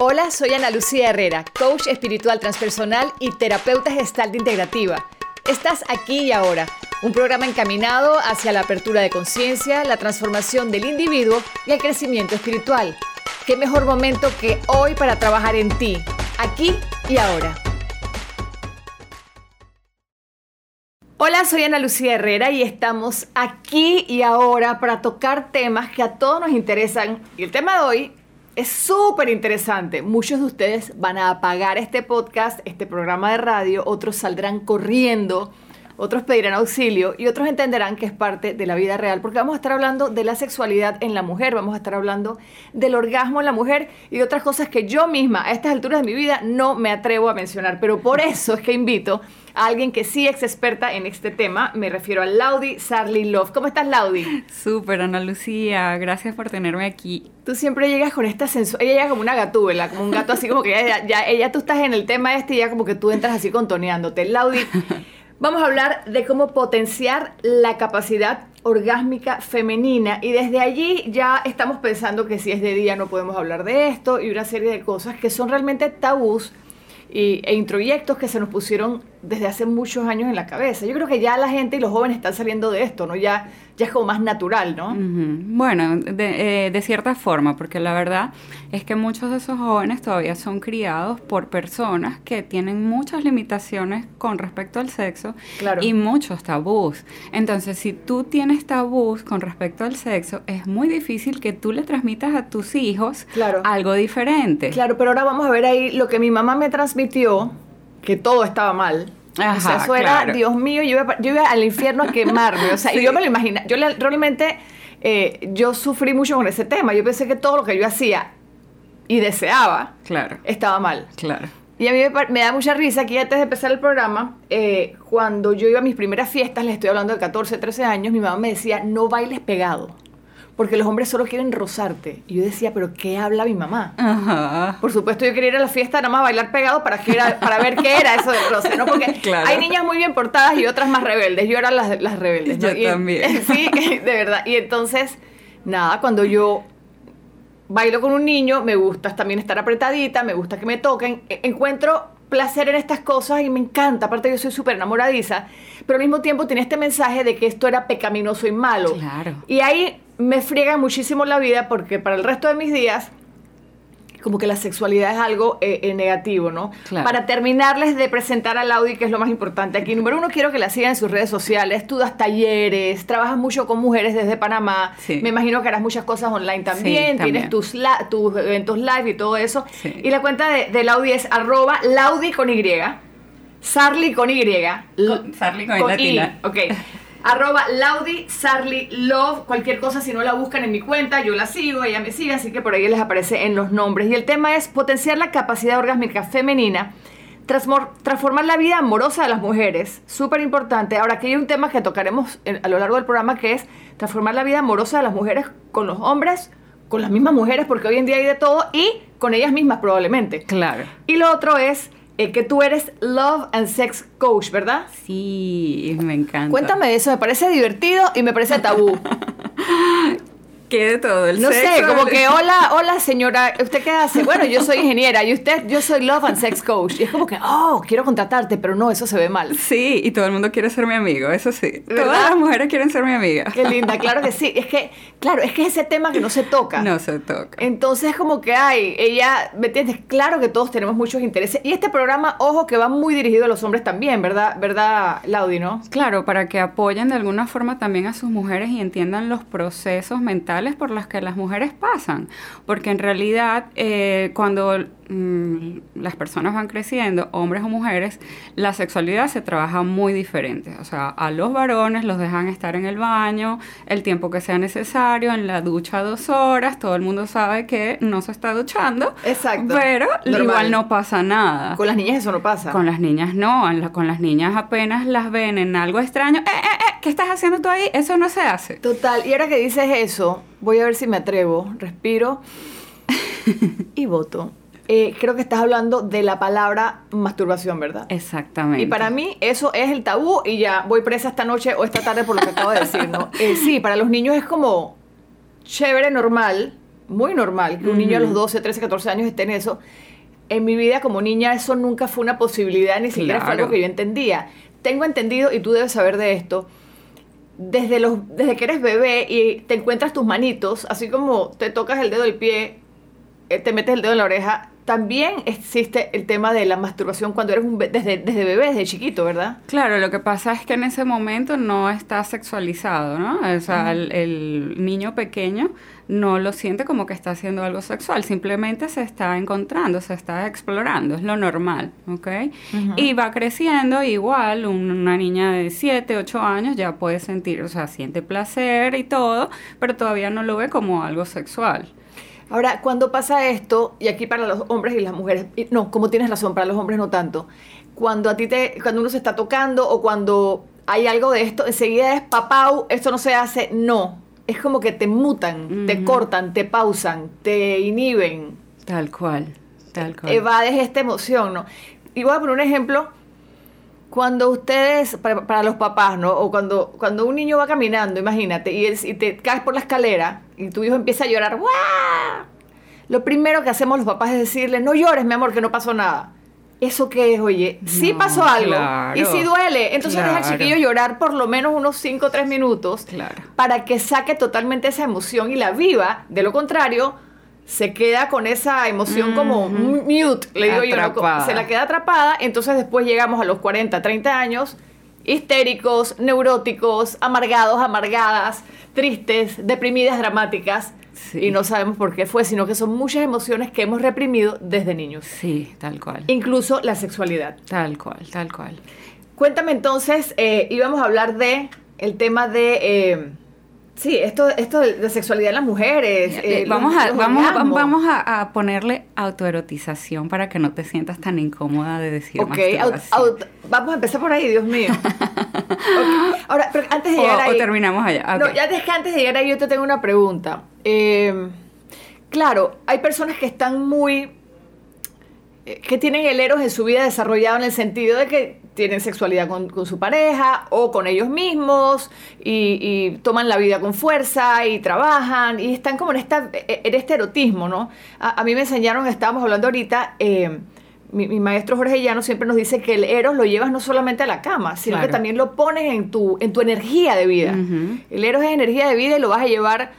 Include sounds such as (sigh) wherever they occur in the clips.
Hola, soy Ana Lucía Herrera, coach espiritual transpersonal y terapeuta gestal integrativa. Estás aquí y ahora, un programa encaminado hacia la apertura de conciencia, la transformación del individuo y el crecimiento espiritual. ¿Qué mejor momento que hoy para trabajar en ti, aquí y ahora? Hola, soy Ana Lucía Herrera y estamos aquí y ahora para tocar temas que a todos nos interesan. Y el tema de hoy es súper interesante. Muchos de ustedes van a apagar este podcast, este programa de radio, otros saldrán corriendo, otros pedirán auxilio y otros entenderán que es parte de la vida real, porque vamos a estar hablando de la sexualidad en la mujer, vamos a estar hablando del orgasmo en la mujer y de otras cosas que yo misma a estas alturas de mi vida no me atrevo a mencionar, pero por eso es que invito alguien que sí es experta en este tema. Me refiero a Laudi Sarli Love. ¿Cómo estás, Laudi? Súper, Ana Lucía. Gracias por tenerme aquí. Tú siempre llegas con esta sensualidad. Ella llega como una gatúbela, como un gato así como que ya, ya, ella tú estás en el tema este y ya como que tú entras así contoneándote. Laudi, vamos a hablar de cómo potenciar la capacidad orgásmica femenina. Y desde allí ya estamos pensando que si es de día no podemos hablar de esto y una serie de cosas que son realmente tabús e introyectos que se nos pusieron desde hace muchos años en la cabeza. Yo creo que ya la gente y los jóvenes están saliendo de esto, ¿no? Ya, ya es como más natural, ¿no? Bueno, de, eh, de, cierta forma, porque la verdad es que muchos de esos jóvenes todavía son criados por personas que tienen muchas limitaciones con respecto al sexo y muchos tabús. Entonces, si tú tienes tabús con respecto al sexo, es muy difícil que tú le transmitas a tus hijos algo diferente. Claro, pero ahora vamos a ver ahí lo que mi mamá me transmitió que todo estaba mal. o sea, eso era, Dios mío, yo iba, al infierno a quemarme. O sea, y (laughs) yo me lo imagino. Yo realmente, eh, yo sufrí mucho con ese tema. Yo pensé que todo lo que yo hacía y deseaba claro. estaba mal. Claro. Y a mí me, da mucha risa que antes de empezar el programa, eh, cuando yo iba a mis primeras fiestas, le estoy hablando de 14, 13 años, mi mamá me decía, no bailes pegado porque los hombres solo quieren rozarte. Y yo decía, ¿pero qué habla mi mamá? Por supuesto, yo quería ir a la fiesta nada más a bailar pegado para, que era, para ver qué era eso del roce, ¿no? Porque (laughs) hay niñas muy bien portadas y otras más rebeldes. Yo era las, las rebeldes. ¿no? Yo también. (laughs) Sí, de verdad. Y entonces, nada, cuando yo bailo con un niño, me gusta también estar apretadita, me gusta que me toquen, e, encuentro placer en estas cosas y me encanta, aparte yo soy súper enamoradiza, pero al mismo tiempo tenía este mensaje de que esto era pecaminoso y malo. Claro. Y ahí me friega muchísimo la vida porque para el resto de mis días como que la sexualidad es algo eh, eh, negativo, ¿no? Para terminarles de presentar al Audi, que es lo más importante aquí. Número uno, quiero que la sigan en sus redes sociales. Tú das talleres, trabajas mucho con mujeres desde Panamá. Me imagino que harás muchas cosas online también. Tienes tus, tus eventos live y todo eso. Y la cuenta de, del Audi es arroba Laudi con Y. Sarli con Y. Sarli con, con. Ok. (laughs) arroba Laudi Sarli Love. Cualquier cosa, si no la buscan en mi cuenta, yo la sigo, ella me sigue, así que por ahí les aparece en los nombres. Y el tema es potenciar la capacidad orgásmica femenina, transformar la vida amorosa de las mujeres. Súper importante. Ahora, aquí hay un tema que tocaremos a lo largo del programa que es transformar la vida amorosa de las mujeres con los hombres, con las mismas mujeres, porque hoy en día hay de todo, y con ellas mismas probablemente. Claro. Y lo otro es eh, que tú eres Love and Sex Coach, ¿verdad? Sí, me encanta. Cuéntame de eso, me parece divertido y me parece tabú. (laughs) ¿Qué de todo? El no sé, como que (laughs) hola, hola señora, ¿usted qué hace? Bueno, yo soy ingeniera y usted, yo soy Love and Sex Coach. Y es como que, oh, quiero contratarte, pero no, eso se ve mal. Sí, y todo el mundo quiere ser mi amigo, eso sí. Todas las mujeres quieren ser mi amiga. Qué linda, claro que sí. Es que, claro, es que es ese tema que no se toca. No se toca. Entonces, como que, ay, ella, ¿me entiendes? Claro que todos tenemos muchos intereses. Y este programa, ojo, que va muy dirigido a los hombres también, ¿verdad? ¿Verdad, Laudi, no? Claro, para que apoyen de alguna forma también a sus mujeres y entiendan los procesos mentales por las que las mujeres pasan, porque en realidad eh, cuando mm, las personas van creciendo, hombres o mujeres, la sexualidad se trabaja muy diferente. O sea, a los varones los dejan estar en el baño el tiempo que sea necesario, en la ducha dos horas, todo el mundo sabe que no se está duchando. Exacto. Pero igual no pasa nada. Con las niñas eso no pasa. Con las niñas no, con las niñas apenas las ven en algo extraño. ¡Eh, eh, eh! ¿Qué estás haciendo tú ahí? Eso no se hace. Total. Y ahora que dices eso, voy a ver si me atrevo. Respiro y voto. Eh, creo que estás hablando de la palabra masturbación, ¿verdad? Exactamente. Y para mí eso es el tabú y ya voy presa esta noche o esta tarde por lo que acabo de decir, ¿no? Eh, sí, para los niños es como chévere, normal, muy normal que un niño a los 12, 13, 14 años esté en eso. En mi vida como niña eso nunca fue una posibilidad, ni siquiera fue algo que yo entendía. Tengo entendido, y tú debes saber de esto, desde, los, desde que eres bebé y te encuentras tus manitos, así como te tocas el dedo del pie, eh, te metes el dedo en la oreja, también existe el tema de la masturbación cuando eres un desde, desde bebé, desde chiquito, ¿verdad? Claro, lo que pasa es que en ese momento no está sexualizado, ¿no? O sea, el, niño pequeño no lo siente como que está haciendo algo sexual, simplemente se está encontrando, se está explorando, es lo normal, ¿ok? Y va creciendo igual, una niña de 7, 8 años ya puede sentir, o sea, siente placer y todo, pero todavía no lo ve como algo sexual. Ahora, cuando pasa esto, y aquí para los hombres y las mujeres, no, como tienes razón, para los hombres no tanto, cuando a ti te, cuando uno se está tocando o cuando hay algo de esto, enseguida es papau, esto no se hace, no. Es como que te mutan, te cortan, te pausan, te inhiben. Tal cual, tal cual. Evades esta emoción, ¿no? Y voy a poner un ejemplo cuando ustedes, para, los papás, ¿no? O cuando, cuando un niño va caminando, imagínate, y, y, te caes por la escalera y tu hijo empieza a llorar, ¡Wah! Lo primero que hacemos los papás es decirle, no llores, mi amor, que no pasó nada. ¿Eso qué es? Oye, sí pasó algo. Y sí duele. Entonces deja al chiquillo llorar por lo menos unos 5 o 3 minutos para que saque totalmente esa emoción y la viva. De lo contrario, se queda con esa emoción como mute, le digo yo, se la queda atrapada, entonces después llegamos a los 40, 30 años, histéricos, neuróticos, amargados, amargadas, tristes, deprimidas, dramáticas, y no sabemos por qué fue, sino que son muchas emociones que hemos reprimido desde niños. Sí, tal cual. Incluso la sexualidad. Tal cual, tal cual. Cuéntame entonces, eh, íbamos a hablar de el tema de... Eh, Sí, esto, esto de sexualidad en las mujeres. Eh, vamos, a, vamos, vamos a, ponerle autoerotización para que no te sientas tan incómoda de decir Ok, vamos a empezar por ahí, Dios mío. (laughs) Ahora, pero antes de llegar ahí. O terminamos allá. No, ya que antes de llegar ahí, yo te tengo una pregunta. Eh, claro, hay personas que están muy. Eh, que tienen el eros en su vida desarrollado en el sentido de que tienen sexualidad con, su pareja o con ellos mismos y, toman la vida con fuerza y trabajan y están como en, esta, en este erotismo, ¿no? A, mí me enseñaron, estábamos hablando ahorita, eh, mi, maestro Jorge Llano siempre nos dice que el eros lo llevas no solamente a la cama, sino que también lo pones en tu, en tu energía de vida. El eros es energía de vida y lo vas a llevar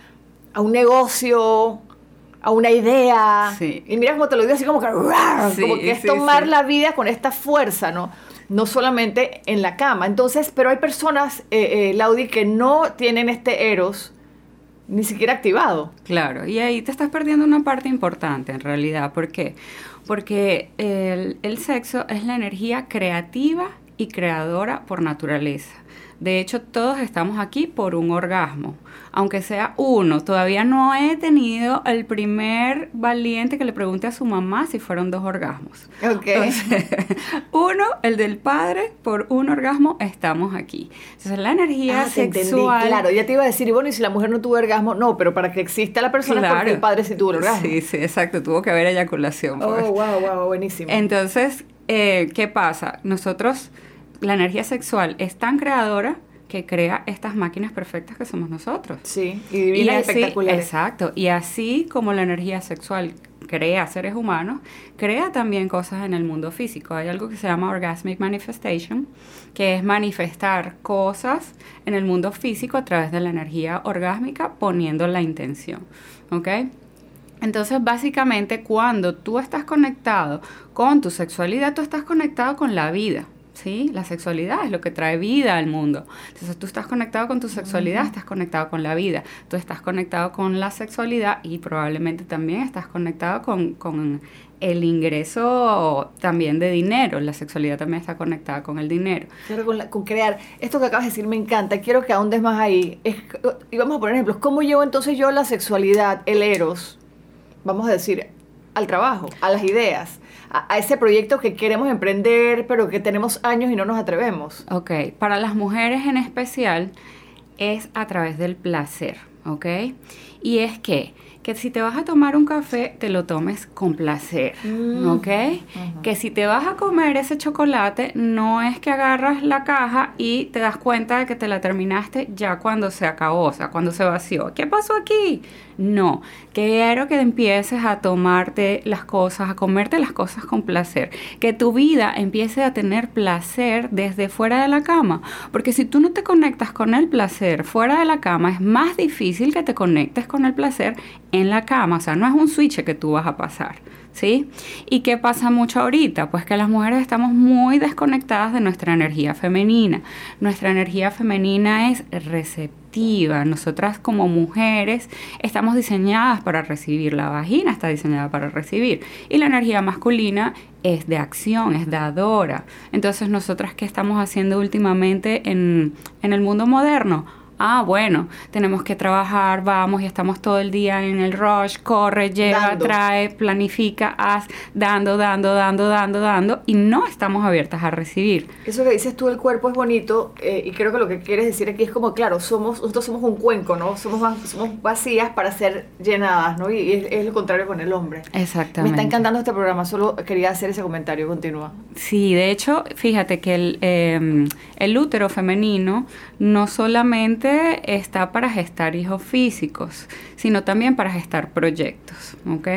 a un negocio, a una idea. Y mira cómo te lo digo así como que, como que es tomar la vida con esta fuerza, ¿no? No solamente en la cama. Entonces, pero hay personas, eh, eh, Laudi, que no tienen este eros ni siquiera activado. Claro, y ahí te estás perdiendo una parte importante en realidad. ¿Por qué? Porque el, el sexo es la energía creativa y creadora por naturaleza. De hecho, todos estamos aquí por un orgasmo, aunque sea uno. Todavía no he tenido el primer valiente que le pregunte a su mamá si fueron dos orgasmos. Ok. (laughs) uno, el del padre, por un orgasmo estamos aquí. Entonces, la energía ah, sexual. Claro, ya te iba a decir, y bueno, y si la mujer no tuvo orgasmo, no, pero para que exista la persona es porque el padre sí tuvo el orgasmo. Sí, sí, exacto, tuvo que haber eyaculación. Oh, wow, wow, buenísimo. Entonces, eh, ¿qué pasa? Nosotros la energía sexual es tan creadora que crea estas máquinas perfectas que somos nosotros. Sí, y divinas y espectaculares. Exacto, y así como la energía sexual crea seres humanos, crea también cosas en el mundo físico. Hay algo que se llama orgasmic manifestation, que es manifestar cosas en el mundo físico a través de la energía orgásmica poniendo la intención. ¿Ok? Entonces, básicamente, cuando tú estás conectado con tu sexualidad, tú estás conectado con la vida. ¿Sí? La sexualidad es lo que trae vida al mundo. Entonces tú estás conectado con tu sexualidad, estás conectado con la vida, tú estás conectado con la sexualidad y probablemente también estás conectado con, el ingreso también de dinero. La sexualidad también está conectada con el dinero. Claro, con, crear. Esto que acabas de decir me encanta. Quiero que ahondes más ahí. y vamos a poner ejemplos. ¿Cómo llevo entonces yo la sexualidad, el eros, vamos a decir, al trabajo, a las ideas? a, ese proyecto que queremos emprender, pero que tenemos años y no nos atrevemos? Ok, para las mujeres en especial es a través del placer, ¿ok? Y es que que si te vas a tomar un café, te lo tomes con placer, Mm. ¿ok? Que si te vas a comer ese chocolate, no es que agarras la caja y te das cuenta de que te la terminaste ya cuando se acabó, o sea, cuando se vació. ¿Qué pasó aquí? No, quiero que empieces a tomarte las cosas, a comerte las cosas con placer, que tu vida empiece a tener placer desde fuera de la cama, porque si tú no te conectas con el placer fuera de la cama, es más difícil que te conectes con el placer en la cama, o sea, no es un switch que tú vas a pasar. ¿Sí? ¿Y qué pasa mucho ahorita? Pues que las mujeres estamos muy desconectadas de nuestra energía femenina. Nuestra energía femenina es receptiva. Nosotras como mujeres estamos diseñadas para recibir. La vagina está diseñada para recibir. Y la energía masculina es de acción, es dadora. Entonces, nosotras, ¿qué estamos haciendo últimamente en, en el mundo moderno? Ah, bueno, tenemos que trabajar, vamos y estamos todo el día en el rush, corre, lleva, Dando. trae, planifica, haz, dando, dando, dando, dando, dando, y no estamos abiertas a recibir. Eso que dices tú, el cuerpo es bonito, eh, y creo que lo que quieres decir aquí es como, claro, somos, nosotros somos un cuenco, ¿no? Somos, somos vacías para ser llenadas, ¿no? Y es, es lo contrario con el hombre. Exactamente. Me está encantando este programa, solo quería hacer ese comentario, continúa. Sí, de hecho, fíjate que el, eh, el útero femenino no solamente está para gestar hijos físicos, sino también para gestar proyectos, ¿ok?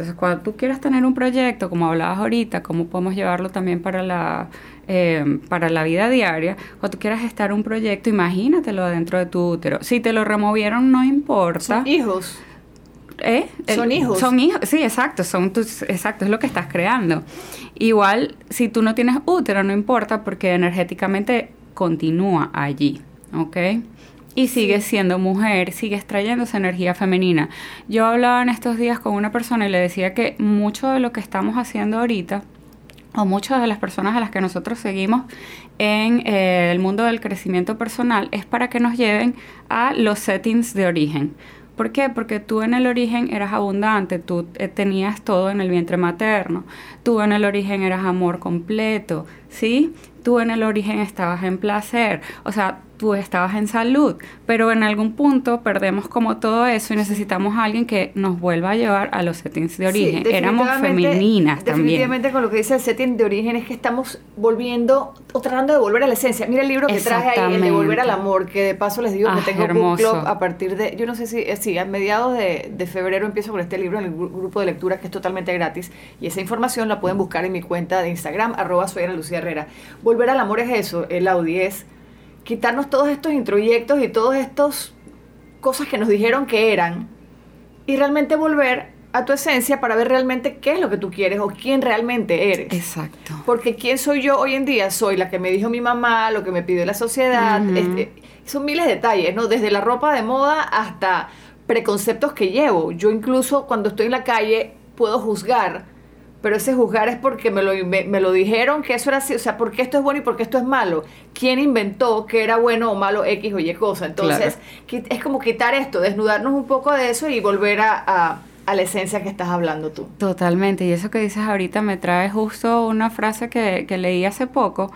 Entonces, cuando tú quieras tener un proyecto, como hablabas ahorita, cómo podemos llevarlo también para la, eh, para la vida diaria, cuando tú quieras gestar un proyecto, imagínatelo adentro de tu útero. Si te lo removieron, no importa. Son hijos. ¿Eh? Son hijos. Son hijos, sí, exacto, son tus, exacto, es lo que estás creando. Igual, si tú no tienes útero, no importa porque energéticamente continúa allí, ¿ok? Y sigues siendo mujer, sigues trayendo esa energía femenina. Yo hablaba en estos días con una persona y le decía que mucho de lo que estamos haciendo ahorita, o muchas de las personas a las que nosotros seguimos en eh, el mundo del crecimiento personal, es para que nos lleven a los settings de origen. ¿Por qué? Porque tú en el origen eras abundante, tú eh, tenías todo en el vientre materno, tú en el origen eras amor completo, ¿sí? Tú en el origen estabas en placer, o sea, tú estabas en salud, pero en algún punto perdemos como todo eso y necesitamos a alguien que nos vuelva a llevar a los settings de origen. Sí, Éramos definitivamente- femeninas también. Definitivamente con lo que dice el setting de origen es que estamos volviendo o tratando de volver a la esencia. Mira el libro que traje ahí, el de Volver al. Amor, que de paso les digo Ah, que tengo book hermoso. club a partir de, yo no sé si, eh, sí, a mediados de, de febrero empiezo con este libro en el gru- grupo de lectura que es totalmente gratis y esa información la pueden buscar en mi cuenta de Instagram, arroba soy Ana Lucía Herrera. Volver al amor es eso, el Audi es quitarnos todos estos introyectos y todos estos cosas que nos dijeron que eran y realmente volver a tu esencia para ver realmente qué es lo que tú quieres o quién realmente eres. Exacto. Porque quién soy yo hoy en día, soy la que me dijo mi mamá, lo que me pidió la sociedad, este, son miles de detalles, ¿no? Desde la ropa de moda hasta preconceptos que llevo. Yo incluso cuando estoy en la calle puedo juzgar, pero ese juzgar es porque me lo, me, me lo dijeron que eso era así, o sea, porque esto es bueno y porque esto es malo. ¿Quién inventó que era bueno o malo X o Y cosa? Entonces, qui- es como quitar esto, desnudarnos un poco de eso y volver a, a- a la esencia que estás hablando tú. Totalmente, y eso que dices ahorita me trae justo una frase que, que leí hace poco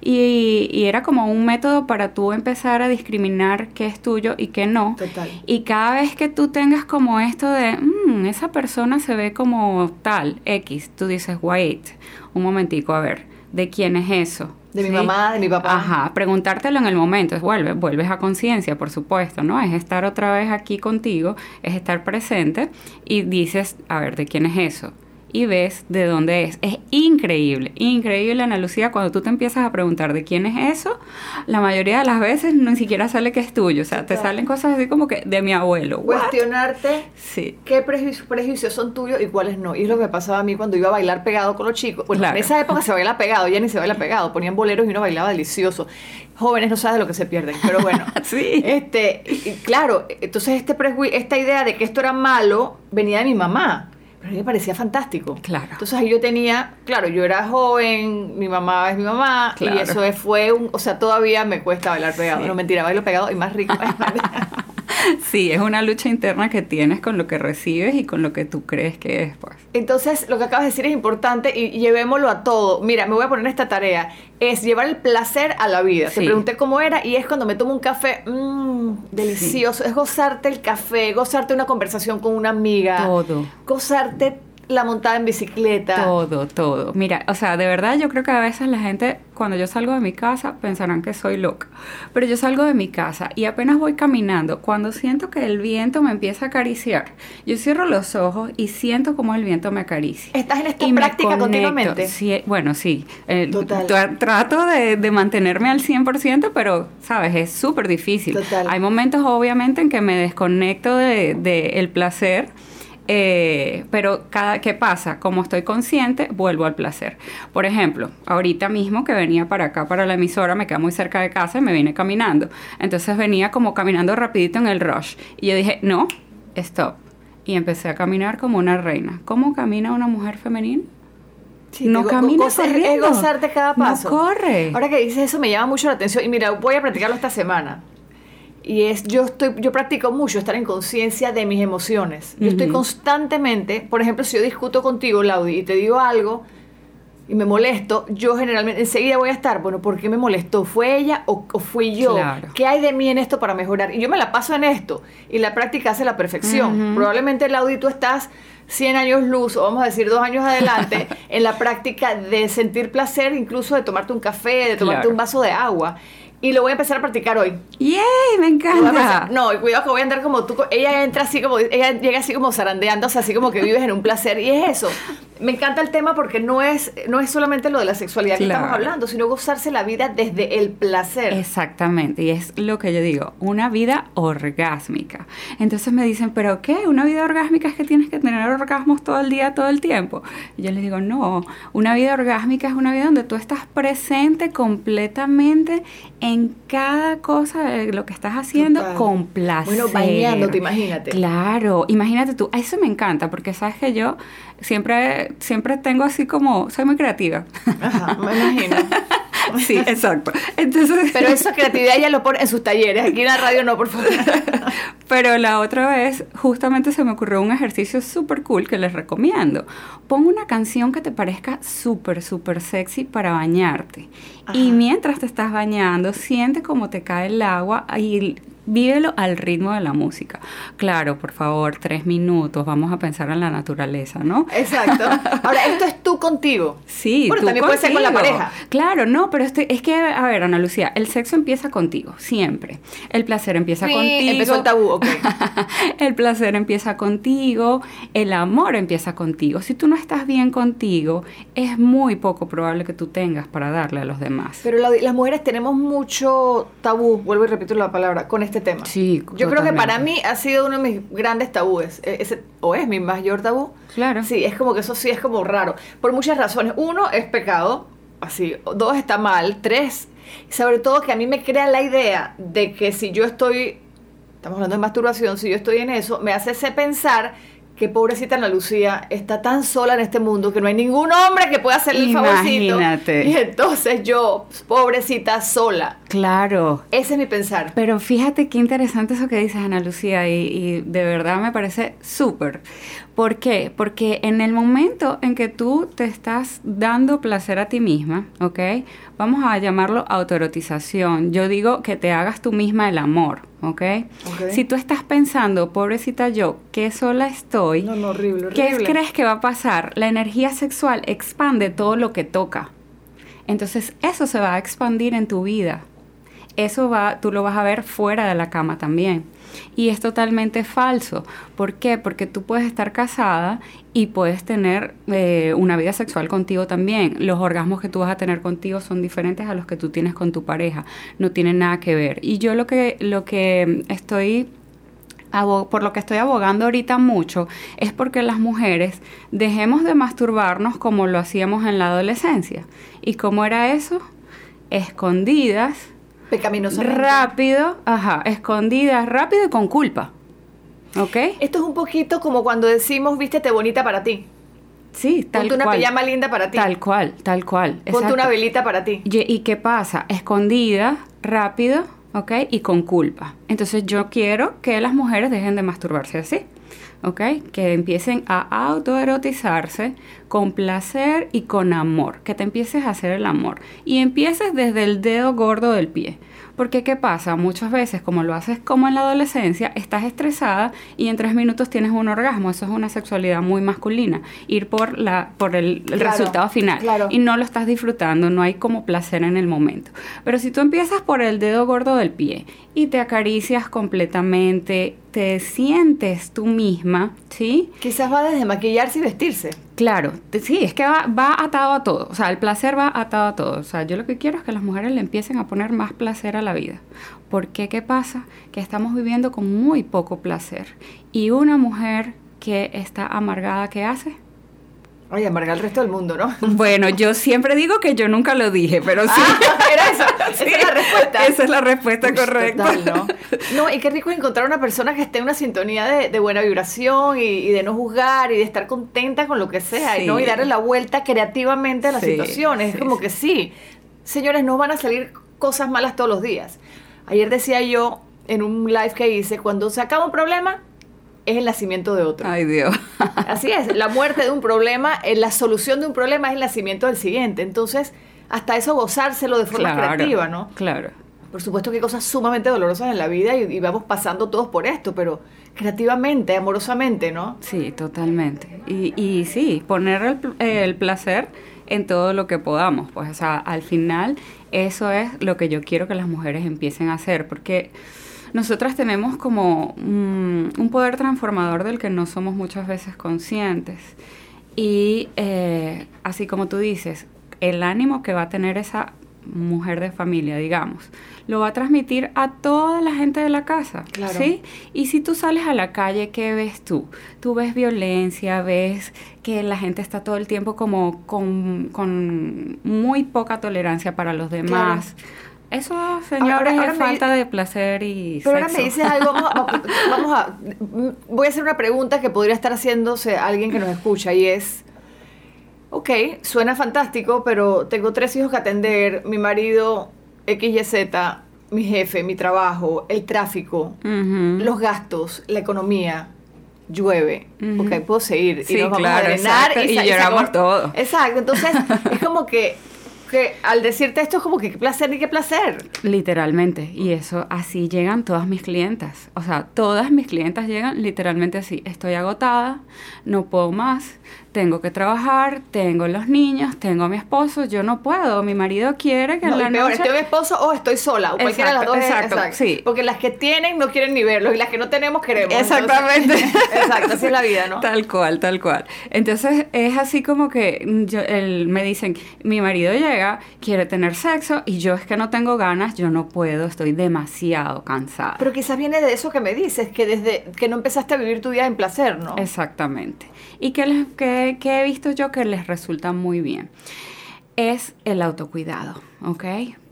y, y era como un método para tú empezar a discriminar qué es tuyo y qué no. Total. Y cada vez que tú tengas como esto de, "Mm, esa persona se ve como tal, X, tú dices, wait, un momentico, a ver, ¿de quién es eso? De mi mamá, de mi papá. Ajá, preguntártelo en el momento, es vuelve, vuelves a conciencia, por supuesto, ¿no? Es estar otra vez aquí contigo, es estar presente y dices, a ver, ¿de quién es eso? Y ves de dónde es. Es increíble, increíble, Ana Lucía, cuando tú te empiezas a preguntar de quién es eso, la mayoría de las veces ni siquiera sale que es tuyo, o sea, te salen cosas así como que de mi abuelo. ¿What? Cuestionarte Sí. qué prejuicios, prejuicios son tuyos y cuáles no. Y es lo que me pasaba a mí cuando iba a bailar pegado con los chicos. Bueno, Claro. en esa época se baila pegado, ya ni se baila pegado. Ponían boleros y uno bailaba delicioso. Jóvenes no saben de lo que se pierden, pero bueno. (laughs) Sí. Este, y- y claro, entonces este preju- esta idea de que esto era malo venía de mi mamá. Pero a mí me parecía fantástico. Claro. Entonces ahí yo tenía, claro, yo era joven, mi mamá es mi mamá, Claro. y eso es- fue un, o sea, todavía me cuesta bailar pegado. Sí. No mentira, bailo pegado y más rico. (laughs) (laughs) (laughs) sí, es una lucha interna que tienes con lo que recibes y con lo que tú crees que es, pues. Entonces, lo que acabas de decir es importante y llevémoslo a todo. Mira, me voy a poner esta tarea. Es llevar el placer a la vida. Te pregunté cómo era y es cuando me tomo un café, mmm, delicioso. Es gozarte el café, gozarte una conversación con una amiga. Todo. Gozarte la montada en bicicleta. Todo, todo. Mira, o sea, de verdad yo creo que a veces la gente, cuando yo salgo de mi casa, pensarán que soy loca. Pero yo salgo de mi casa y apenas voy caminando, cuando siento que el viento me empieza a acariciar, yo cierro los ojos y siento como el viento me acaricia. ¿Estás en esta práctica continuamente? Sí, bueno, sí. Eh, trato de, mantenerme al 100%, pero, ¿sabes? Es súper difícil. Total. Hay momentos, obviamente, en que me desconecto del de, el placer eh, pero cada ¿qué pasa? Como estoy consciente, vuelvo al placer. Por ejemplo, ahorita mismo que venía para acá, para la emisora, me queda muy cerca de casa y me vine caminando. Entonces venía como caminando rapidito en el rush. Y yo dije, no, stop. Y empecé a caminar como una reina. ¿Cómo camina una mujer femenina? no camina Es gozarte cada paso. No corre. Ahora que dices eso me llama mucho la atención. Y mira, voy a practicarlo esta semana y es yo estoy yo practico mucho estar en conciencia de mis emociones. Yo estoy constantemente, por ejemplo, si yo discuto contigo, Laudi, y te digo algo y me molesto, yo generalmente enseguida voy a estar, bueno, ¿por qué me molestó? ¿Fue ella o, fui yo? ¿Qué hay de mí en esto para mejorar? Y yo me la paso en esto y la práctica hace la perfección. Probablemente, Laudi, tú estás 100 años luz, o vamos a decir dos años adelante, (laughs) en la práctica de sentir placer, incluso de tomarte un café, de tomarte un vaso de agua. Y lo voy a empezar a practicar hoy. ¡Yay! Me encanta. No, cuidado que voy a andar como tú. Ella entra así como, ella llega así como zarandeando, o sea, así como que vives en un placer. Y es eso me encanta el tema porque no es, no es solamente lo de la sexualidad que estamos hablando, sino gozarse la vida desde el placer. Exactamente, y es lo que yo digo, una vida orgásmica. Entonces me dicen, ¿pero qué? ¿Una vida orgásmica es que tienes que tener orgasmos todo el día, todo el tiempo? Y yo les digo, no, una vida orgásmica es una vida donde tú estás presente completamente en cada cosa de lo que estás haciendo con placer. Bueno, bañándote, imagínate. Claro, imagínate tú, a eso me encanta, porque sabes que yo siempre, siempre tengo así como, soy muy creativa. Ajá, me imagino. (laughs) (laughs) sí, exacto. Entonces, Pero esa creatividad ella lo pone en sus talleres, aquí en la radio no, por favor. (laughs) Pero la otra vez, justamente se me ocurrió un ejercicio súper cool que les recomiendo. Pon una canción que te parezca súper, súper sexy para bañarte. Y mientras te estás bañando, siente cómo te cae el agua y vívelo al ritmo de la música. Claro, por favor, tres minutos, vamos a pensar en la naturaleza, ¿no? Exacto. (laughs) Ahora, esto es tú contigo. Sí, bueno, también puede ser con la pareja. Claro, no, pero este, es que, a ver, Ana Lucía, el sexo empieza contigo, siempre. El placer empieza sí, contigo. empezó el tabú, ok. (laughs) el placer empieza contigo, el amor empieza contigo. Si tú no estás bien contigo, es muy poco probable que tú tengas para darle a los demás. Pero las mujeres tenemos mucho tabú, vuelvo y repito la palabra, con este este tema. Sí, Yo creo que para mí ha sido uno de mis grandes tabúes, e, ese, o es mi mayor tabú. Claro. Sí, es como que eso sí es como raro, por muchas razones. Uno, es pecado, así. Dos, está mal. Tres, sobre todo que a mí me crea la idea de que si yo estoy, estamos hablando de masturbación, si yo estoy en eso, me hace pensar que pobrecita Ana Lucía está tan sola en este mundo que no hay ningún hombre que pueda hacerle el favorcito. Y entonces yo, pobrecita sola. Claro. Ese es mi pensar. Pero fíjate qué interesante eso que dices, Ana Lucía, y, y de verdad me parece súper. ¿Por qué? Porque en el momento en que tú te estás dando placer a ti misma, ¿ok? Vamos a llamarlo autoerotización. Yo digo que te hagas tú misma el amor, ¿ok? Si tú estás pensando, pobrecita yo, que sola estoy, no, no, horrible, ¿qué crees que va a pasar? La energía sexual expande todo lo que toca. Entonces eso se va a expandir en tu vida. Eso va, tú lo vas a ver fuera de la cama también. Y es totalmente falso. ¿Por qué? Porque tú puedes estar casada y puedes tener eh, una vida sexual contigo también. Los orgasmos que tú vas a tener contigo son diferentes a los que tú tienes con tu pareja. No tienen nada que ver. Y yo lo que, lo que estoy por lo que estoy abogando ahorita mucho es porque las mujeres dejemos de masturbarnos como lo hacíamos en la adolescencia. ¿Y cómo era eso? Escondidas, Pecaminosamente. Rápido, ajá, escondidas, rápido y con culpa. ¿Ok? Esto es un poquito como cuando decimos vístete bonita para ti. Sí, tal Ponte una pijama linda para ti. Tal cual, tal cual. Ponte una velita para ti. ¿Y, ¿Y qué pasa? Escondida, rápido ¿ok? Y con culpa. Entonces yo quiero que las mujeres dejen de masturbarse así. ¿Ok? Que empiecen a autoerotizarse con placer y con amor, que te empieces a hacer el amor y empieces desde el dedo gordo del pie. Porque ¿qué pasa? Muchas veces, como lo haces como en la adolescencia, estás estresada y en tres minutos tienes un orgasmo. Eso es una sexualidad muy masculina. Ir por, la, por el, resultado final. Y no lo estás disfrutando, no hay como placer en el momento. Pero si tú empiezas por el dedo gordo del pie y te acaricias completamente, te sientes tú misma, ¿sí? Quizás va desde maquillarse y vestirse. Claro, sí, es que va, va, atado a todo, o sea, el placer va atado a todo. O sea, yo lo que quiero es que las mujeres le empiecen a poner más placer a la vida. Porque, ¿qué pasa? Que estamos viviendo con muy poco placer. Y una mujer que está amargada, ¿qué hace? Ay, amargar al resto del mundo, ¿no? (laughs) Bueno, yo siempre digo que yo nunca lo dije, pero sí. Ah, (laughs) era eso. (laughs) Esa es la respuesta. Esa es la respuesta correcta. ¿no? no, y qué rico encontrar una persona que esté en una sintonía de, buena vibración y, de no juzgar y de estar contenta con lo que sea y, ¿no? y darle la vuelta creativamente a las situaciones. es como que sí, señores, no van a salir cosas malas todos los días. Ayer decía yo en un live que hice, cuando se acaba un problema, es el nacimiento de otro. Ay, Dios. (laughs) Así es, la muerte de un problema, eh, la solución de un problema es el nacimiento del siguiente. Entonces, hasta eso gozárselo de forma creativa, ¿no? Claro. Por supuesto que hay cosas sumamente dolorosas en la vida y, vamos pasando todos por esto, pero creativamente, amorosamente, ¿no? Sí, totalmente. Y, y sí, poner el, el placer en todo lo que podamos. Pues, o sea, al final, eso es lo que yo quiero que las mujeres empiecen a hacer, porque nosotras tenemos como mm, un poder transformador del que no somos muchas veces conscientes. Y eh, así como tú dices, el ánimo que va a tener esa mujer de familia, digamos, lo va a transmitir a toda la gente de la casa, ¿sí? Y si tú sales a la calle, ¿qué ves tú? Tú ves violencia, ves que la gente está todo el tiempo como con, muy poca tolerancia para los demás. Eso, señores, es falta de placer y Pero ahora me dices algo, vamos a, (laughs) Voy a hacer una pregunta que podría estar haciéndose alguien que nos escucha y es... Ok, suena fantástico, pero tengo tres hijos que atender, mi marido XYZ, mi jefe, mi trabajo, el tráfico, los gastos, la economía, llueve, ok, puedo seguir y nos vamos a drenar y, lloramos todo. Exacto, entonces es como que que al decirte esto es como que qué placer ni qué placer. Literalmente. Y eso, así llegan todas mis clientas. O sea, todas mis clientas llegan literalmente así. Estoy agotada, no puedo más, tengo que trabajar, tengo los niños, tengo a mi esposo, yo no puedo, mi marido quiere que no, la peor, estoy mi esposo o estoy sola, o cualquiera de las dos. Exacto, Sí. Porque las que tienen no quieren ni verlo y las que no tenemos queremos. Exactamente. (laughs) exacto, así es la vida, ¿no? (laughs) Tal cual, tal cual. Entonces es así como que yo, me dicen, mi marido llega, quiere tener sexo y yo es que no tengo ganas, yo no puedo, estoy demasiado cansada. Pero quizás viene de eso que me dices, que desde que no empezaste a vivir tu vida en placer, ¿no? Exactamente. Y que, les, que he visto yo que les resulta muy bien es el autocuidado, ¿ok?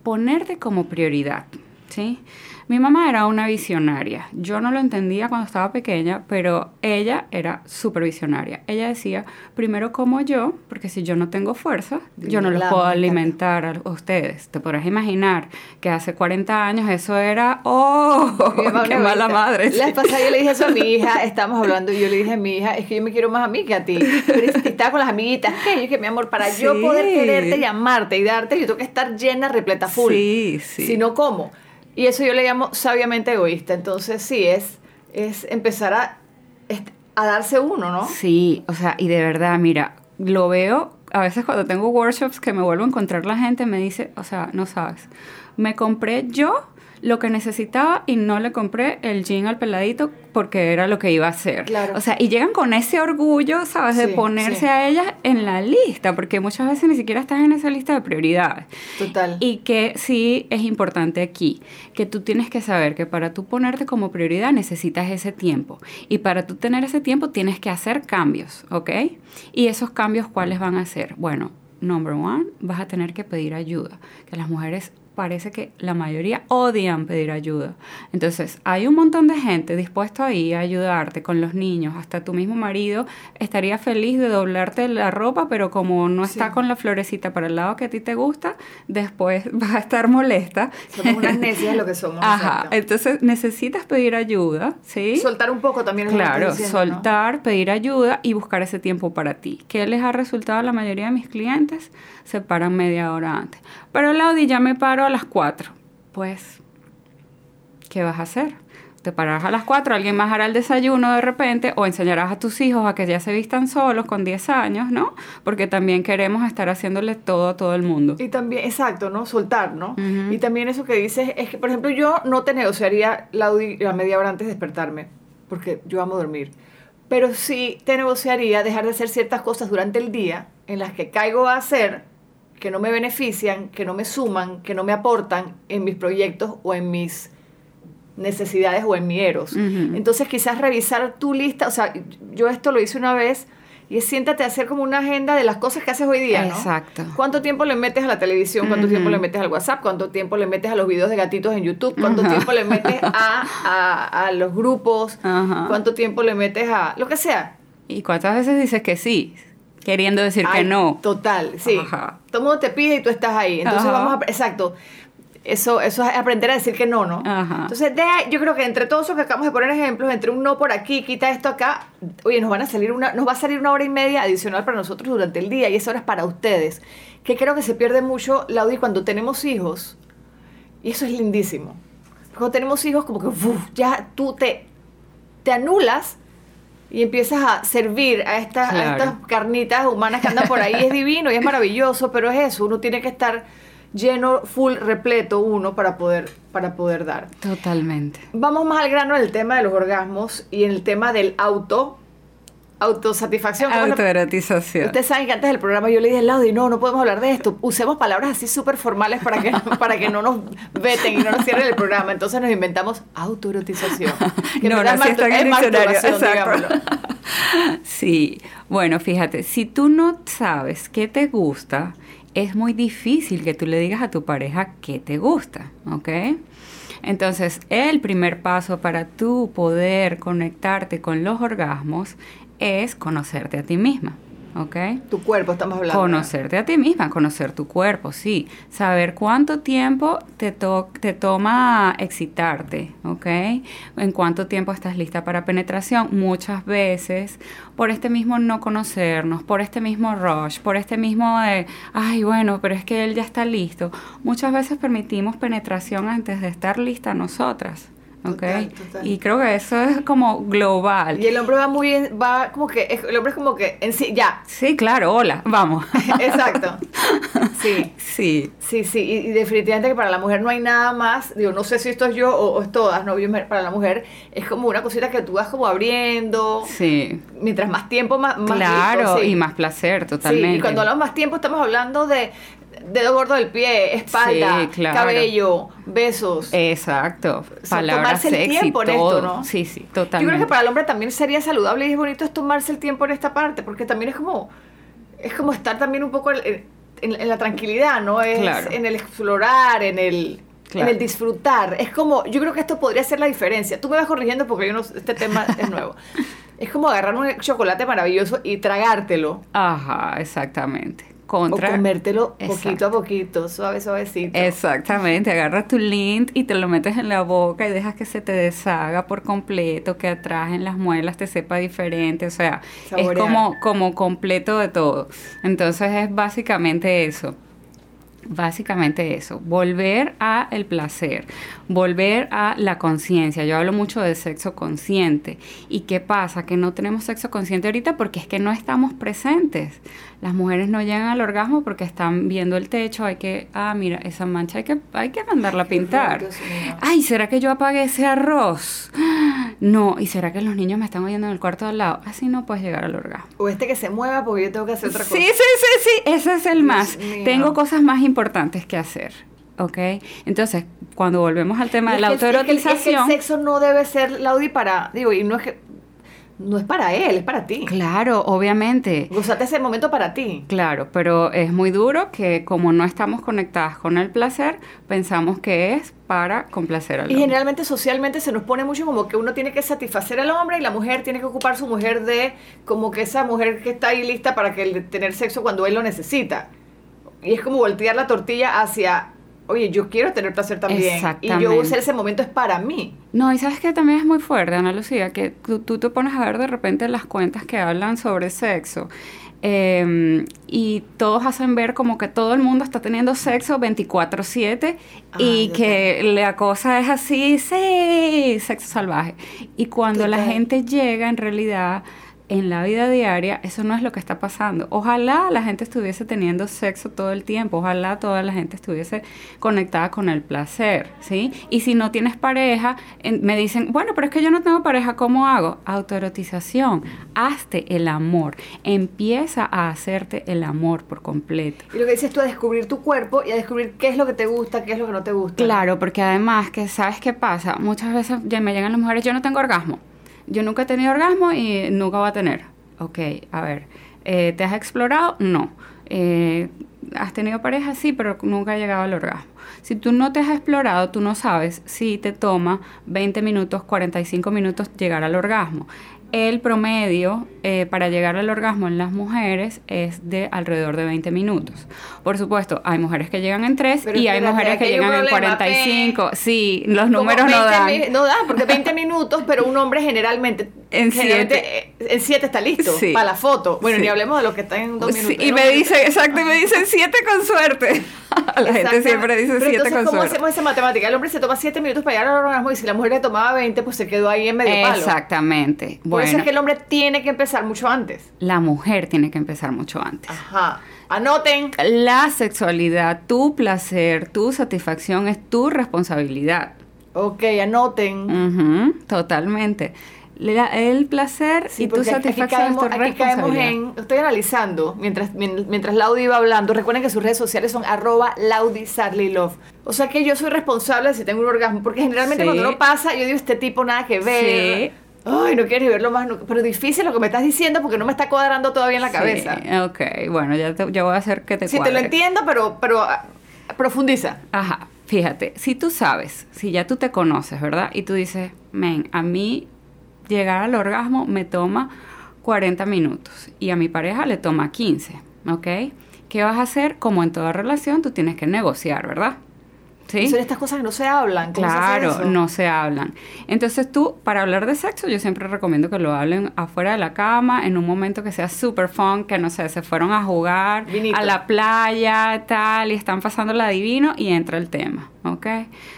Ponerte como prioridad, ¿sí? Mi mamá era una visionaria. Yo no lo entendía cuando estaba pequeña, pero ella era súper visionaria. Ella decía, primero como yo, porque si yo no tengo fuerza, yo no los puedo alimentar a ustedes. Te podrás imaginar que hace 40 años eso era, ¡oh! (laughs) ¡Qué mala madre! La pasada yo le dije eso a mi (laughs) hija, estamos hablando, y yo le dije a mi hija, es que yo me quiero más a mí que a ti. Pero estaba con las amiguitas, que yo que mi amor, para yo poder quererte y amarte y darte, yo tengo que estar llena, repleta, full. Sí, sí. Si no, ¿cómo? Y eso yo le llamo sabiamente egoísta. Entonces sí, es, es empezar a, a darse uno, ¿no? Sí, o sea, y de verdad, mira, lo veo a veces cuando tengo workshops que me vuelvo a encontrar la gente, me dice, o sea, no sabes, me compré yo lo que necesitaba y no le compré el jean al peladito porque era lo que iba a hacer. Claro. O sea, y llegan con ese orgullo, ¿sabes? de ponerse a ellas en la lista, porque muchas veces ni siquiera estás en esa lista de prioridades. Total. Y que sí es importante aquí, que tú tienes que saber que para tú ponerte como prioridad necesitas ese tiempo. Y para tú tener ese tiempo tienes que hacer cambios, ¿ok? Y esos cambios, ¿cuáles van a ser? Bueno, number one, vas a tener que pedir ayuda. Que las mujeres parece que la mayoría odian pedir ayuda. Entonces, hay un montón de gente dispuesto ahí a ayudarte con los niños, hasta tu mismo marido estaría feliz de doblarte la ropa, pero como no está con la florecita para el lado que a ti te gusta, después (laughs) vas a estar molesta. Somos unas (laughs) necias lo que somos. Ajá, entonces necesitas pedir ayuda, ¿sí? Soltar un poco también. Claro, soltar, pedir ayuda y buscar ese tiempo para ti. ¿Qué les ha resultado a la mayoría de mis clientes? Se paran media hora antes. Pero Laudi, ya me paro a las 4. Pues, ¿qué vas a hacer? Te pararás a las 4, alguien más hará el desayuno de repente o enseñarás a tus hijos a que ya se vistan solos con 10 años, ¿no? Porque también queremos estar haciéndole todo a todo el mundo. Y también, exacto, ¿no? Soltar, ¿no? Y también eso que dices es que, por ejemplo, yo no te negociaría la, la media hora antes de despertarme, porque yo amo dormir. Pero sí te negociaría dejar de hacer ciertas cosas durante el día en las que caigo a hacer que no me benefician, que no me suman, que no me aportan en mis proyectos o en mis necesidades o en mi eros. Entonces quizás revisar tu lista, o sea, yo esto lo hice una vez y es siéntate a hacer como una agenda de las cosas que haces hoy día, ¿no? Exacto. ¿Cuánto tiempo le metes a la televisión? ¿Cuánto tiempo le metes al WhatsApp? ¿Cuánto tiempo le metes a los videos de gatitos en YouTube? ¿Cuánto tiempo le metes a, a, los grupos? ¿Cuánto tiempo le metes a lo que sea? ¿Y cuántas veces dices que sí? Queriendo decir que no. Total, sí. Todo el mundo te pide y tú estás ahí. Entonces vamos a... Exacto. Eso, eso es aprender a decir que no, ¿no? Entonces, yo creo que entre todos los que acabamos de poner ejemplos, entre un no por aquí, quita esto acá, oye, nos van a salir una, nos va a salir una hora y media adicional para nosotros durante el día y esa hora es para ustedes. Que creo que se pierde mucho, Laudi, cuando tenemos hijos, y eso es lindísimo. Cuando tenemos hijos, como que ya tú te, te anulas y empiezas a servir a, estas a estas carnitas humanas que andan por ahí. es (laughs) divino y es maravilloso, pero es eso, uno tiene que estar lleno, full, repleto uno para poder, para poder dar. Totalmente. Vamos más al grano en el tema de los orgasmos y en el tema del auto, autosatisfacción. Autoerotización. Ustedes saben que antes del programa yo le dije al lado y no, no podemos hablar de esto. Usemos palabras así súper formales para que, (laughs) para que no nos veten y no nos cierren el programa. Entonces nos inventamos autoerotización. (laughs) Que no, no, es, está en el diccionario. (laughs) Sí, bueno, fíjate, si tú no sabes qué te gusta, es muy difícil que tú le digas a tu pareja qué te gusta, ¿ok? Entonces, el primer paso para tú poder conectarte con los orgasmos es conocerte a ti misma. ¿ok? Tu cuerpo, estamos hablando. Conocerte a ti misma, conocer tu cuerpo, sí. Saber cuánto tiempo te, te toma excitarte, ¿ok? En cuánto tiempo estás lista para penetración. Muchas veces, por este mismo no conocernos, por este mismo rush, por este mismo de, ay, bueno, pero es que él ya está listo. Muchas veces permitimos penetración antes de estar lista nosotras. Okay. Y creo que eso es como global. Y el hombre va muy, va como que, el hombre es como que, en sí, ya. Sí, claro, hola, vamos. (laughs) Exacto. Sí. Sí. Sí, sí, y, definitivamente que para la mujer no hay nada más, digo, no sé si esto es yo o, es todas, ¿no? Para la mujer es como una cosita que tú vas como abriendo. Sí. Mientras más tiempo, más, más Claro, y más placer, totalmente. Sí, y cuando hablamos más tiempo estamos hablando de dedo gordo del pie, espalda, cabello, besos. Exacto. Palabras tomarse el tiempo en esto, ¿no? Sí, sí, totalmente. Yo creo que para el hombre también sería saludable y es bonito es tomarse el tiempo en esta parte, porque también es como es como estar también un poco en, la tranquilidad, ¿no? Es en el explorar, en el en el disfrutar. Es como, yo creo que esto podría ser la diferencia. Tú me vas corrigiendo porque yo no, este tema es (laughs) nuevo. Es como agarrar un chocolate maravilloso y tragártelo. Ajá, exactamente o comértelo poquito a poquito, suave, suavecito. Exactamente, agarras tu lint y te lo metes en la boca y dejas que se te deshaga por completo, que atrás en las muelas te sepa diferente, o sea, es como, como completo de todo. Entonces es básicamente eso. Básicamente eso, volver a el placer, volver a la conciencia. Yo hablo mucho de sexo consciente. ¿Y qué pasa? Que no tenemos sexo consciente ahorita porque es que no estamos presentes. Las mujeres no llegan al orgasmo porque están viendo el techo, hay que, ah, mira, esa mancha hay que, hay que mandarla a pintar. Ay, ¿será que yo apagué ese arroz? (gasps) No, ¿y será que los niños me están oyendo en el cuarto de al lado? Así no puedes llegar al orgasmo. O este que se mueva porque yo tengo que hacer otra cosa. Sí, sí, sí, sí, ese es el más. Tengo cosas más importantes que hacer. ¿ok? Entonces, cuando volvemos al tema de la autoerotización... Es que, el sexo no debe ser, Laudi, para... Digo, y no es que no es para él, es para ti. Claro, obviamente. Gozate ese momento para ti. Claro, pero es muy duro que como no estamos conectadas con el placer, pensamos que es para complacer al Y hombre. generalmente socialmente se nos pone mucho como que uno tiene que satisfacer al hombre y la mujer tiene que ocupar su mujer de como que esa mujer que está ahí lista para que tener sexo cuando él lo necesita. Y es como voltear la tortilla hacia, oye, yo quiero tener placer también. Y yo Exactamente. usar ese momento es para mí. No, y sabes que también es muy fuerte, Ana Lucía, que tú, tú te pones a ver de repente las cuentas que hablan sobre sexo. eh, y todos hacen ver como que todo el mundo está teniendo sexo 24/7 y que la cosa es así, sí, sexo salvaje. Y cuando la gente llega en realidad en la vida diaria, eso no es lo que está pasando. Ojalá la gente estuviese teniendo sexo todo el tiempo, ojalá toda la gente estuviese conectada con el placer, ¿sí? Y si no tienes pareja, en- me dicen, bueno, pero es que yo no tengo pareja, ¿cómo hago? Autoerotización, hazte el amor, empieza a hacerte el amor por completo. Y lo que dices tú, a descubrir tu cuerpo y a descubrir qué es lo que te gusta, qué es lo que no te gusta. Claro, porque además que sabes qué pasa, muchas veces ya me llegan las mujeres, yo no tengo orgasmo, yo nunca he tenido orgasmo y nunca voy a tener. Ok, a ver, eh, ¿te has explorado? No. Eh, ¿Has tenido pareja? Sí, pero nunca ha llegado al orgasmo. Si tú no te has explorado, tú no sabes si te toma 20 minutos, 45 minutos llegar al orgasmo. El promedio eh, para llegar al orgasmo en las mujeres es de alrededor de 20 minutos. Por supuesto, hay mujeres que llegan en 3 Pero y hay mujeres que llegan en problema, 45. Sí, los números no 20 dan. no dan, porque 20 (laughs) minutos, pero un hombre generalmente En siete. eh, en 7 está listo Sí. para la foto. Bueno, Sí. ni hablemos de lo que está en 2 Sí, minutos. y ¿no? me dicen, exacto, y me dicen 7 con suerte. (laughs) la gente siempre dice Pero 7 entonces, con ¿cómo suerte. hacemos esa matemática? El hombre se toma 7 minutos para llegar al orgasmo y si la mujer le tomaba 20, pues se quedó ahí en medio palo. Exactamente. Por Bueno, eso es que el hombre tiene que empezar mucho antes. la mujer tiene que empezar mucho antes. Ajá. Anoten. La sexualidad, tu placer, tu satisfacción es tu responsabilidad. Ok, anoten. Ujú, totalmente. La- el placer Sí, y tu aquí- aquí satisfacción caemos, es tu aquí caemos responsabilidad. en, estoy analizando, mientras, mien- mientras Laudi iba hablando, recuerden que sus redes sociales son arroba Laudi Sadly Love. O sea que yo soy responsable de si tengo un orgasmo, porque generalmente Sí. cuando uno pasa, yo digo, este tipo nada que ver. Ay, no quieres ni verlo más, no- pero difícil lo que me estás diciendo porque no me está cuadrando todavía en la cabeza. Sí, ok, bueno, ya, te- ya voy a hacer que te Sí, te lo entiendo, pero, pero ah, profundiza. Ajá, fíjate, si tú sabes, si ya tú te conoces, ¿verdad? Y tú dices, men, a mí llegar al orgasmo me toma 40 minutos y a mi pareja le toma 15, ¿ok? ¿Qué vas a hacer? Como en toda relación, tú tienes que negociar, ¿verdad? ¿Sí? Son estas cosas que no se hablan. ¿cómo se hace Claro, no se hablan. Entonces tú, para hablar de sexo, yo siempre recomiendo que lo hablen afuera de la cama, en un momento que sea super fun, que no sé, se fueron a jugar Vinito. a la playa, tal, y están pasándola divino y entra el tema, ¿ok?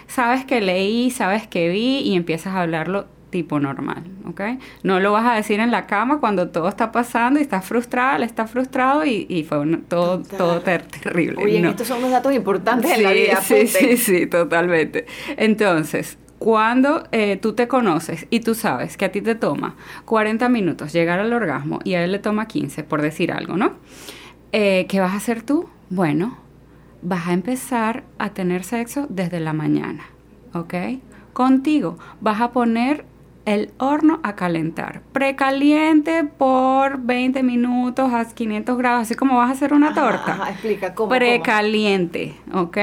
Sabes que leí, sabes que vi y empiezas a hablarlo tipo normal, ¿ok? No lo vas a decir en la cama cuando todo está pasando y estás frustrada, él está frustrado y, y fue un- todo, Total. todo ter- terrible. Oye, No. estos son los datos importantes en la vida. Sí, apunten. sí, sí, totalmente. Entonces, cuando eh, tú te conoces y tú sabes que a ti te toma 40 minutos llegar al orgasmo y a él le toma 15, por decir algo, ¿no? Eh, ¿Qué vas a hacer tú? Bueno, vas a empezar a tener sexo desde la mañana, ¿ok? Contigo vas a poner el horno a calentar, precaliente por 20 minutos a 500 grados, así como vas a hacer una Ajá, torta. ajá, explica cómo. cómo? Precaliente, ¿ok?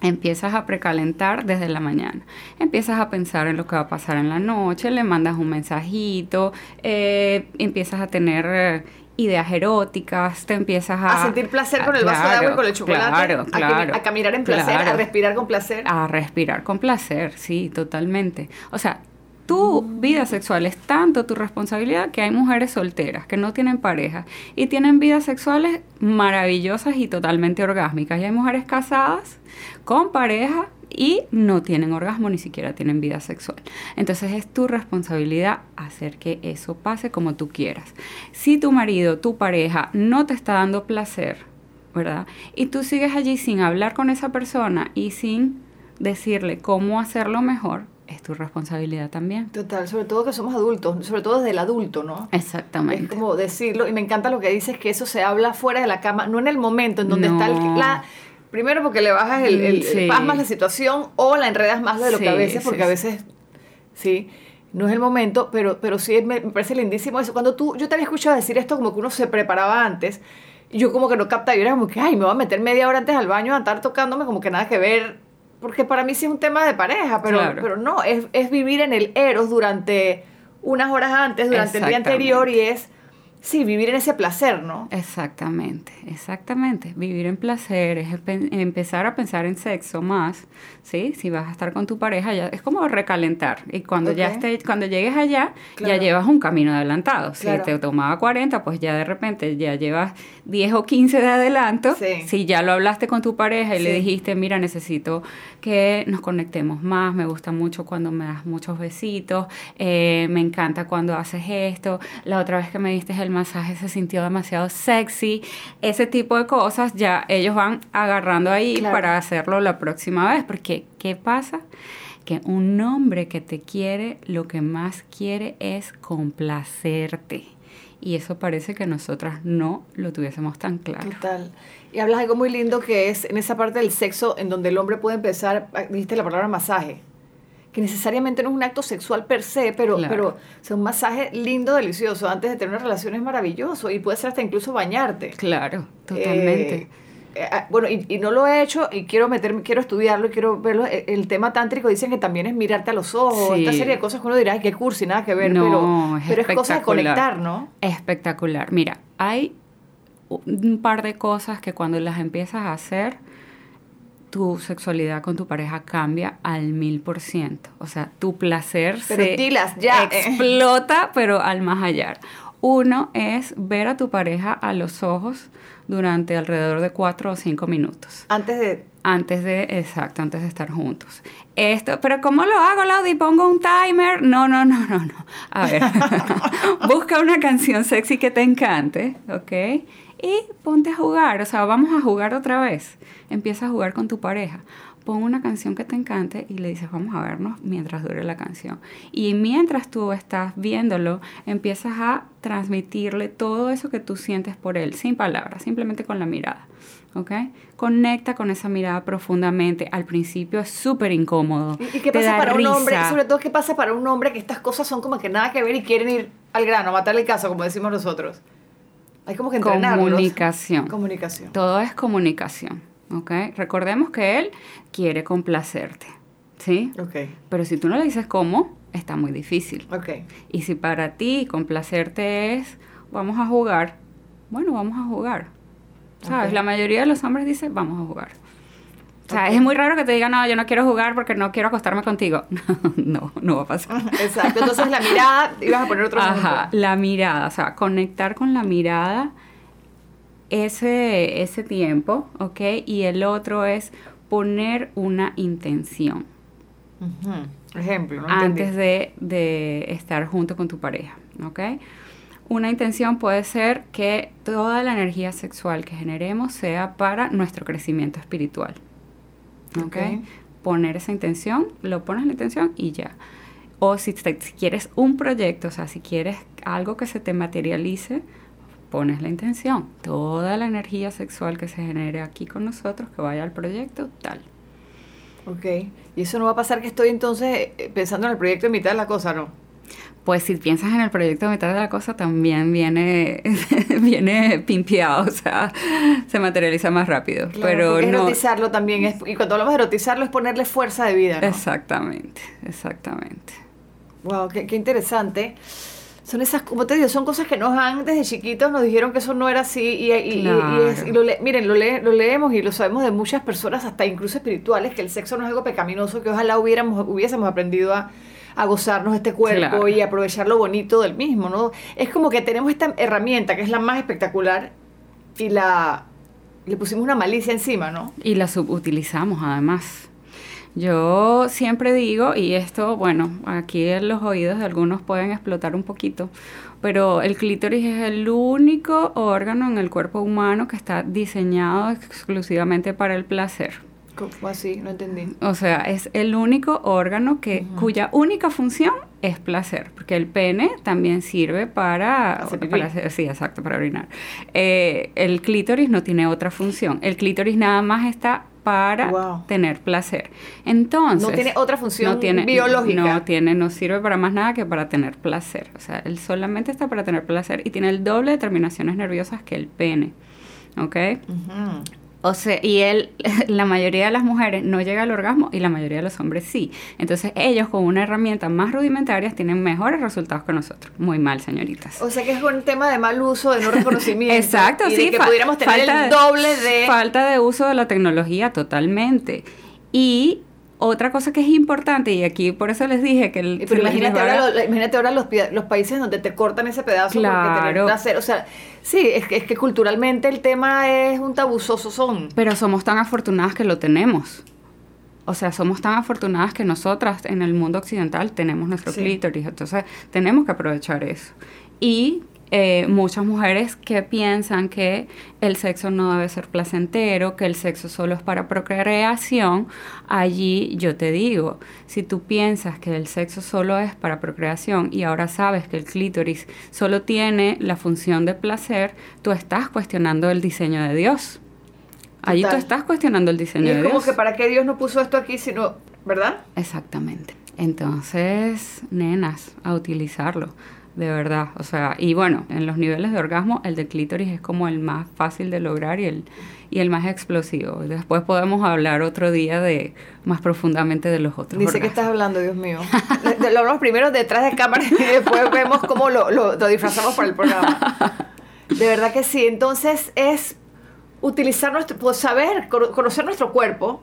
Empiezas a precalentar desde la mañana. Empiezas a pensar en lo que va a pasar en la noche, le mandas un mensajito, eh, empiezas a tener eh, ideas eróticas, te empiezas a... A sentir placer con Ah, el vaso de agua y con el chocolate. Claro, claro. a caminar en placer, a respirar con placer. A respirar con placer, sí, totalmente. O sea, tu vida sexual es tanto tu responsabilidad que hay mujeres solteras que no tienen pareja y tienen vidas sexuales maravillosas y totalmente orgásmicas. Y hay mujeres casadas con pareja y no tienen orgasmo, ni siquiera tienen vida sexual. Entonces es tu responsabilidad hacer que eso pase como tú quieras. Si tu marido, tu pareja no te está dando placer, ¿verdad? Y tú sigues allí sin hablar con esa persona y sin decirle cómo hacerlo mejor, es tu responsabilidad también. Total, sobre todo que somos adultos, sobre todo desde el adulto, ¿no? Exactamente. Es como decirlo, y me encanta lo que dices, que eso se habla fuera de la cama, no en el momento en donde No. está el... La, primero porque le bajas el, el, Sí. pasmas la situación o la enredas más de lo que a veces, porque sí, a veces, sí. no es el momento, pero, pero sí me, me parece lindísimo eso. Cuando tú, yo te había escuchado decir esto como que uno se preparaba antes, y yo como que no captaba, yo era como que, ay, me voy a meter media hora antes al baño a estar tocándome, como que nada que ver, porque para mí sí es un tema de pareja, pero, Claro. pero no, es, es vivir en el eros durante unas horas antes, durante el día anterior, y es, sí, vivir en ese placer, ¿no? Exactamente, exactamente. Vivir en placer es empe- empezar a pensar en sexo más, ¿sí? Si vas a estar con tu pareja, ya es como recalentar. Y cuando ya Ok. esté, cuando llegues allá, Claro. ya llevas un camino adelantado. Claro. Si te tomaba 40, pues ya de repente ya llevas 10 o 15 de adelanto. Sí. Si ya lo hablaste con tu pareja y le Sí. dijiste, mira, necesito que nos conectemos más, me gusta mucho cuando me das muchos besitos, eh, me encanta cuando haces esto, la otra vez que me diste el masaje se sintió demasiado sexy, ese tipo de cosas ya ellos van agarrando ahí Claro. para hacerlo la próxima vez, porque ¿qué pasa? Que un hombre que te quiere, lo que más quiere es complacerte. Y eso parece que nosotras no lo tuviésemos tan claro. Total. Y hablas algo muy lindo que es en esa parte del sexo en donde el hombre puede empezar, dijiste la palabra masaje, que necesariamente no es un acto sexual per se, pero, Claro. pero o sea, un masaje lindo, delicioso, antes de tener una relación es maravilloso y puede ser hasta incluso bañarte. Claro, totalmente. Eh, eh, ah, bueno, y, y no lo he hecho y quiero meterme, quiero estudiarlo y quiero verlo. Eh, El tema tántrico dicen que también es mirarte a los ojos, Sí. esta serie de cosas que uno dirá, ay, qué cursi, nada que ver, No, pero, es pero es cosa de conectar, ¿no? Espectacular. Mira, hay un par de cosas que cuando las empiezas a hacer, tu sexualidad con tu pareja cambia al mil por ciento. O sea, tu placer Pero se ya, eh. explota, pero al más allá. Uno es ver a tu pareja a los ojos durante alrededor de cuatro o cinco minutos. Antes de... Antes de, exacto, antes de estar juntos. Esto, pero ¿cómo lo hago, Laudi? ¿Pongo un timer? No, no, no, no, no. A ver, (laughs) (laughs) busca una canción sexy que te encante, ¿ok? Y ponte a jugar, o sea, vamos a jugar otra vez. Empieza a jugar con tu pareja. Pon una canción que te encante y le dices, vamos a vernos mientras dure la canción. Y mientras tú estás viéndolo, empiezas a transmitirle todo eso que tú sientes por él, sin palabras, simplemente con la mirada. ¿ok? Conecta con esa mirada profundamente. Al principio es súper incómodo. ¿Y qué te pasa da para un hombre? risa. Sobre todo, ¿qué pasa para un hombre que estas cosas son como que nada que ver y quieren ir al grano, a matarle el caso, como decimos nosotros? Hay como que entrenarlos. Comunicación. Comunicación. Todo es comunicación, ¿ok? Recordemos que él quiere complacerte, ¿sí? Ok, Pero si tú no le dices cómo, está muy difícil. ok. Y si para ti complacerte es, vamos a jugar, bueno, vamos a jugar. ¿Sabes? Ok. La mayoría de los hombres dicen, vamos a jugar. O sea, es muy raro que te digan, no, yo no quiero jugar porque no quiero acostarme contigo. (laughs) no, no va a pasar. Exacto. Entonces la mirada, ibas a poner otro Ajá, ejemplo. la mirada, o sea, conectar con la mirada ese, ese tiempo, ¿ok? Y el otro es poner una intención. Ejemplo, no antes de, de estar junto con tu pareja, ¿ok? Una intención puede ser que toda la energía sexual que generemos sea para nuestro crecimiento espiritual, ¿ok? Ok. Poner esa intención, lo pones la intención y ya. O si, te- si quieres un proyecto, o sea, si quieres algo que se te materialice, pones la intención. Toda la energía sexual que se genere aquí con nosotros, que vaya al proyecto, tal. Ok. Y eso no va a pasar que estoy entonces eh, pensando en el proyecto en mitad de la cosa, ¿no? Pues si piensas en el proyecto de mitad de la cosa, también viene, (laughs) viene pimpeado, o sea, se materializa más rápido. Claro, pero no. erotizarlo también es, y cuando hablamos de erotizarlo es ponerle fuerza de vida, ¿no? Exactamente, exactamente. Wow, qué, qué interesante. Son esas, como te digo, son cosas que nos han desde chiquitos, nos dijeron que eso no era así y, y- es- y lo le- miren, lo, le- lo leemos y lo sabemos de muchas personas, hasta incluso espirituales, que el sexo no es algo pecaminoso, que ojalá hubiéramos, hubiésemos aprendido a, a gozarnos este cuerpo Claro. y aprovechar lo bonito del mismo, ¿no? Es como que tenemos esta herramienta que es la más espectacular y la le pusimos una malicia encima, ¿no? Y la subutilizamos además. Yo siempre digo, y esto, bueno, aquí en los oídos de algunos pueden explotar un poquito, pero el clítoris es el único órgano en el cuerpo humano que está diseñado exclusivamente para el placer. ¿Cómo así? No entendí. O sea, es el único órgano que, cuya única función es placer, porque el pene también sirve para, Hacer pipí. para hacer- sí, exacto, para orinar. Eh, el clítoris no tiene otra función. El clítoris nada más está para tener placer. Entonces... No tiene otra función biológica. No tiene, no sirve para más nada que para tener placer. O sea, él solamente está para tener placer y tiene el doble de terminaciones nerviosas que el pene. ¿Ok? O sea, y él, (laughs) la mayoría de las mujeres no llega al orgasmo y la mayoría de los hombres sí. Entonces ellos con una herramienta más rudimentaria tienen mejores resultados que nosotros. Muy mal, señoritas. O sea que es un tema de mal uso, de no reconocimiento. (laughs) Exacto, y sí. De que pudiéramos tener el doble de... Falta de uso de la tecnología totalmente. Y otra cosa que es importante, y aquí por eso les dije que el... Pero imagínate, ahora, imagínate ahora los, los, países donde te cortan ese pedazo claro. porque te hacer, o sea, sí, es que, es que culturalmente el tema es un tabuzoso son. Pero somos tan afortunadas que lo tenemos. O sea, somos tan afortunadas que nosotras en el mundo occidental tenemos nuestro clítoris, entonces tenemos que aprovechar eso. Y eh, muchas mujeres que piensan que el sexo no debe ser placentero, que el sexo solo es para procreación, allí yo te digo, si tú piensas que el sexo solo es para procreación y ahora sabes que el clítoris solo tiene la función de placer, tú estás cuestionando el diseño de Dios. Allí tú estás cuestionando el diseño de Dios. Es como que para qué Dios no puso esto aquí, sino, ¿verdad? Exactamente. Entonces, nenas, a utilizarlo de verdad. O sea, y bueno, en los niveles de orgasmo, el de clítoris es como el más fácil de lograr y el, y el más explosivo. Después podemos hablar otro día de más profundamente de los otros. Dice que estás hablando, Dios mío. lo hablamos primero detrás de cámara y después vemos cómo lo, lo, disfrazamos para el programa. De verdad que sí. Entonces es utilizar nuestro, pues, saber, conocer nuestro cuerpo,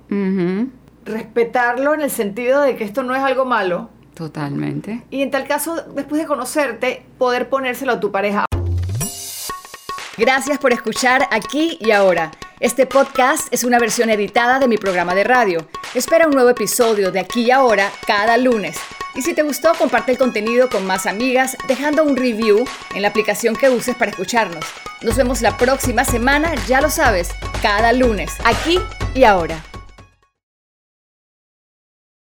respetarlo en el sentido de que esto no es algo malo Totalmente. Y en tal caso, después de conocerte, poder ponérselo a tu pareja. Gracias por escuchar aquí y ahora. Este podcast es una versión editada de mi programa de radio. Espera un nuevo episodio de aquí y ahora cada lunes. Y si te gustó, comparte el contenido con más amigas dejando un review en la aplicación que uses para escucharnos. Nos vemos la próxima semana, ya lo sabes, cada lunes, aquí y ahora.